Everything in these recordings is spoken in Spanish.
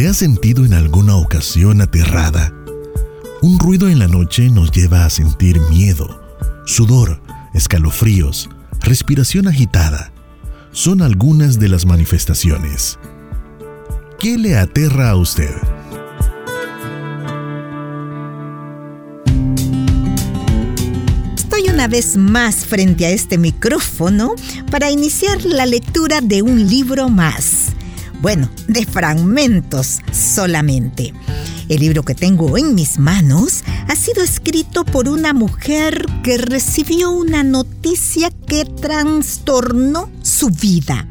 ¿Te has sentido en alguna ocasión aterrada? Un ruido en la noche nos lleva a sentir miedo, sudor, escalofríos, respiración agitada. Son algunas de las manifestaciones. ¿Qué le aterra a usted? Estoy una vez más frente a este micrófono para iniciar la lectura de un libro más bueno, de fragmentos solamente. El libro que tengo en mis manos ha sido escrito por una mujer que recibió una noticia que trastornó su vida.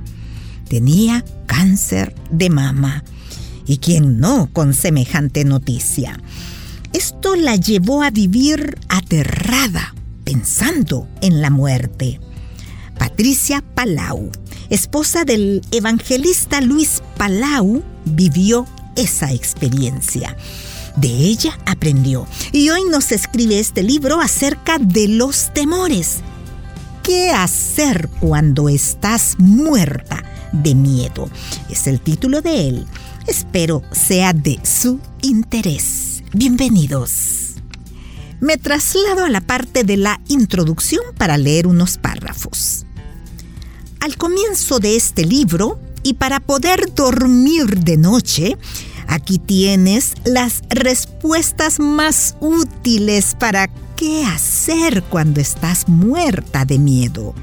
Tenía cáncer de mama. ¿Y quién no con semejante noticia? Esto la llevó a vivir aterrada, pensando en la muerte. Patricia Palau esposa del evangelista Luis Palau, vivió esa experiencia. De ella aprendió y hoy nos escribe este libro acerca de los temores. ¿Qué hacer cuando estás muerta de miedo? Es el título de él. Espero sea de su interés. Bienvenidos. Me traslado a la parte de la introducción para leer unos párrafos. Al comienzo de este libro, y para poder dormir de noche, aquí tienes las respuestas más útiles para qué hacer cuando estás muerta de miedo.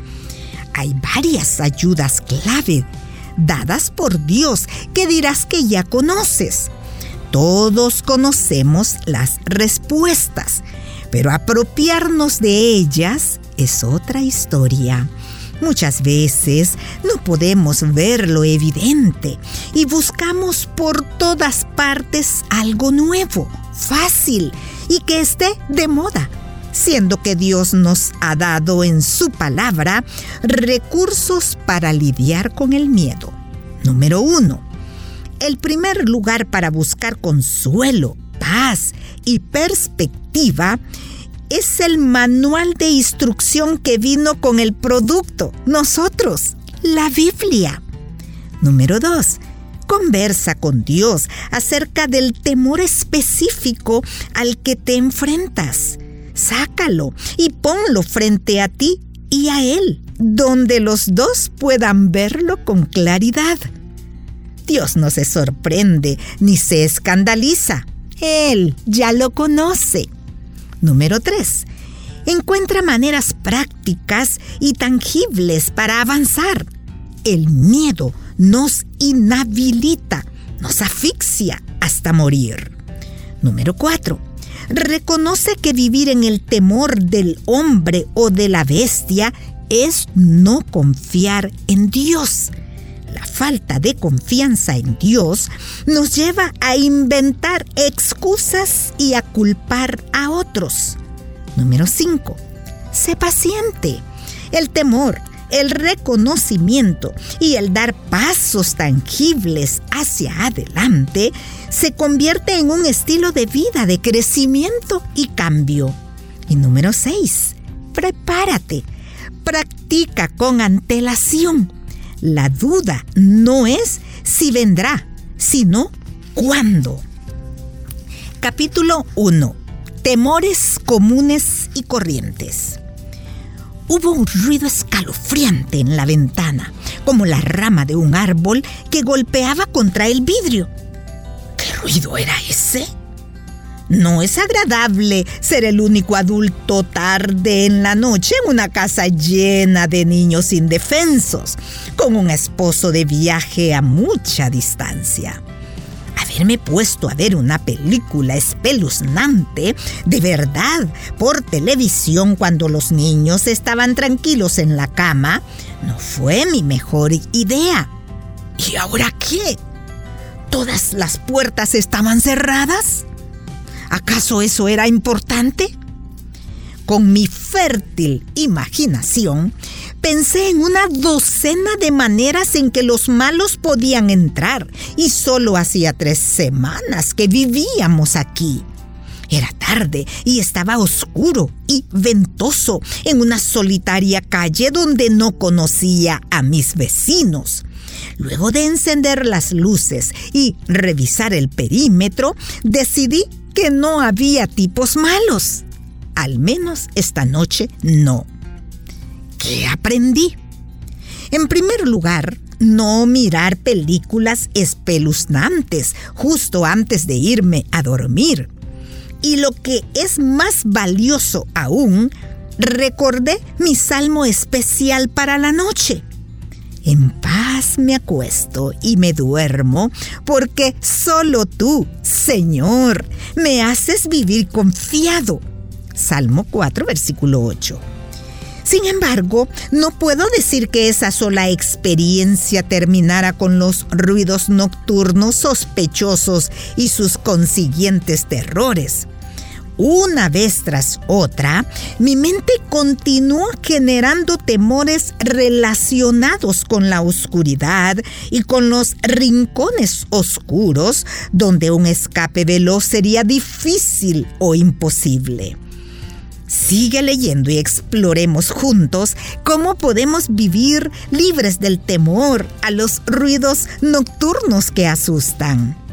Hay varias ayudas clave dadas por Dios que dirás que ya conoces. Todos conocemos las respuestas, pero apropiarnos de ellas es otra historia. Muchas veces no podemos ver lo evidente y buscamos por todas partes algo nuevo, fácil y que esté de moda, siendo que Dios nos ha dado en su palabra recursos para lidiar con el miedo. Número uno, el primer lugar para buscar consuelo, paz y perspectiva es el manual de instrucción que vino con el producto, nosotros, la Biblia. Número 2. Conversa con Dios acerca del temor específico al que te enfrentas. Sácalo y ponlo frente a ti y a Él, donde los dos puedan verlo con claridad. Dios no se sorprende ni se escandaliza. Él ya lo conoce. Número 3. Encuentra maneras prácticas y tangibles para avanzar. El miedo nos inhabilita, nos asfixia hasta morir. Número 4. Reconoce que vivir en el temor del hombre o de la bestia es no confiar en Dios. Falta de confianza en Dios nos lleva a inventar excusas y a culpar a otros. Número 5. Sé paciente. El temor, el reconocimiento y el dar pasos tangibles hacia adelante se convierte en un estilo de vida de crecimiento y cambio. Y número 6. Prepárate. Practica con antelación la duda no es si vendrá, sino cuándo. Capítulo 1. Temores comunes y corrientes. Hubo un ruido escalofriante en la ventana, como la rama de un árbol que golpeaba contra el vidrio. ¿Qué ruido era ese? No es agradable ser el único adulto tarde en la noche en una casa llena de niños indefensos, con un esposo de viaje a mucha distancia. Haberme puesto a ver una película espeluznante de verdad por televisión cuando los niños estaban tranquilos en la cama no fue mi mejor idea. ¿Y ahora qué? ¿Todas las puertas estaban cerradas? ¿Acaso eso era importante? Con mi fértil imaginación, pensé en una docena de maneras en que los malos podían entrar y solo hacía tres semanas que vivíamos aquí. Era tarde y estaba oscuro y ventoso en una solitaria calle donde no conocía a mis vecinos. Luego de encender las luces y revisar el perímetro, decidí que no había tipos malos. Al menos esta noche no. ¿Qué aprendí? En primer lugar, no mirar películas espeluznantes justo antes de irme a dormir. Y lo que es más valioso aún, recordé mi salmo especial para la noche. En paz me acuesto y me duermo, porque solo tú, Señor, me haces vivir confiado. Salmo 4, versículo 8. Sin embargo, no puedo decir que esa sola experiencia terminara con los ruidos nocturnos sospechosos y sus consiguientes terrores. Una vez tras otra, mi mente continuó generando temores relacionados con la oscuridad y con los rincones oscuros donde un escape veloz sería difícil o imposible. Sigue leyendo y exploremos juntos cómo podemos vivir libres del temor a los ruidos nocturnos que asustan.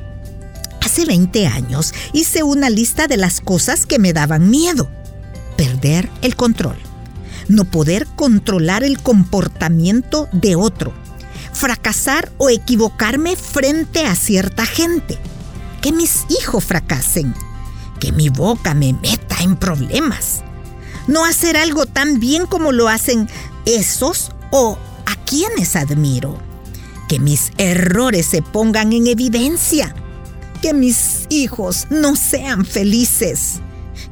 Hace 20 años hice una lista de las cosas que me daban miedo. Perder el control. No poder controlar el comportamiento de otro. Fracasar o equivocarme frente a cierta gente. Que mis hijos fracasen que mi boca me meta en problemas. No hacer algo tan bien como lo hacen esos o a quienes admiro. Que mis errores se pongan en evidencia. Que mis hijos no sean felices.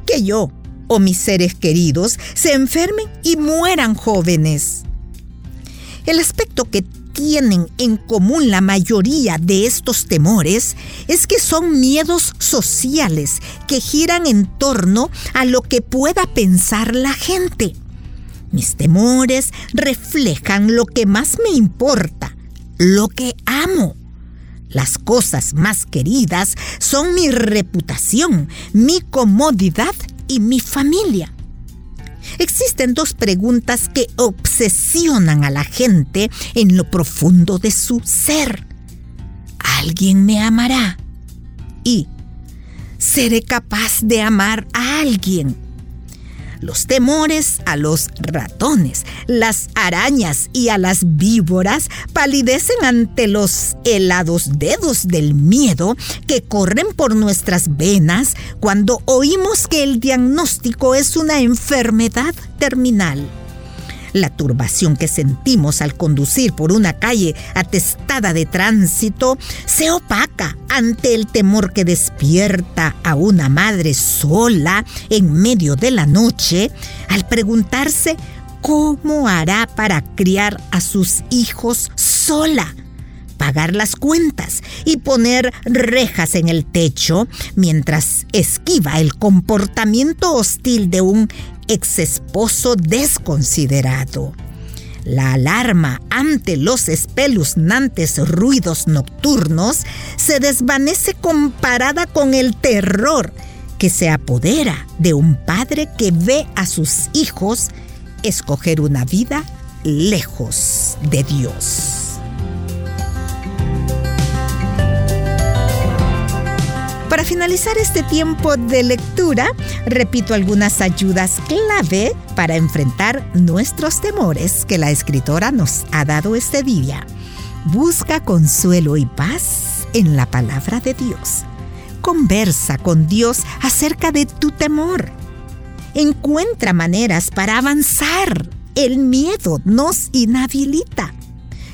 Que yo o mis seres queridos se enfermen y mueran jóvenes. El aspecto que tienen en común la mayoría de estos temores es que son miedos sociales que giran en torno a lo que pueda pensar la gente. Mis temores reflejan lo que más me importa, lo que amo. Las cosas más queridas son mi reputación, mi comodidad y mi familia. Existen dos preguntas que obsesionan a la gente en lo profundo de su ser. ¿Alguien me amará? Y ¿seré capaz de amar a alguien? Los temores a los ratones, las arañas y a las víboras palidecen ante los helados dedos del miedo que corren por nuestras venas cuando oímos que el diagnóstico es una enfermedad terminal. La turbación que sentimos al conducir por una calle atestada de tránsito se opaca ante el temor que despierta a una madre sola en medio de la noche al preguntarse cómo hará para criar a sus hijos sola pagar las cuentas y poner rejas en el techo mientras esquiva el comportamiento hostil de un ex esposo desconsiderado. La alarma ante los espeluznantes ruidos nocturnos se desvanece comparada con el terror que se apodera de un padre que ve a sus hijos escoger una vida lejos de Dios. Para finalizar este tiempo de lectura, repito algunas ayudas clave para enfrentar nuestros temores que la escritora nos ha dado este día. Busca consuelo y paz en la palabra de Dios. Conversa con Dios acerca de tu temor. Encuentra maneras para avanzar. El miedo nos inhabilita.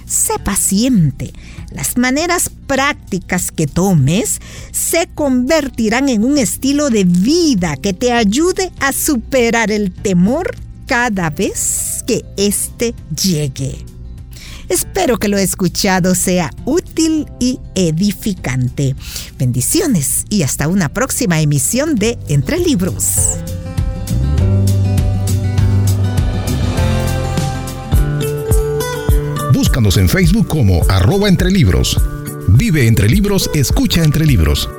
Sé paciente las maneras prácticas que tomes se convertirán en un estilo de vida que te ayude a superar el temor cada vez que éste llegue. Espero que lo escuchado sea útil y edificante. Bendiciones y hasta una próxima emisión de Entre Libros. Búscanos en Facebook como arroba entre libros. Vive entre libros, escucha entre libros.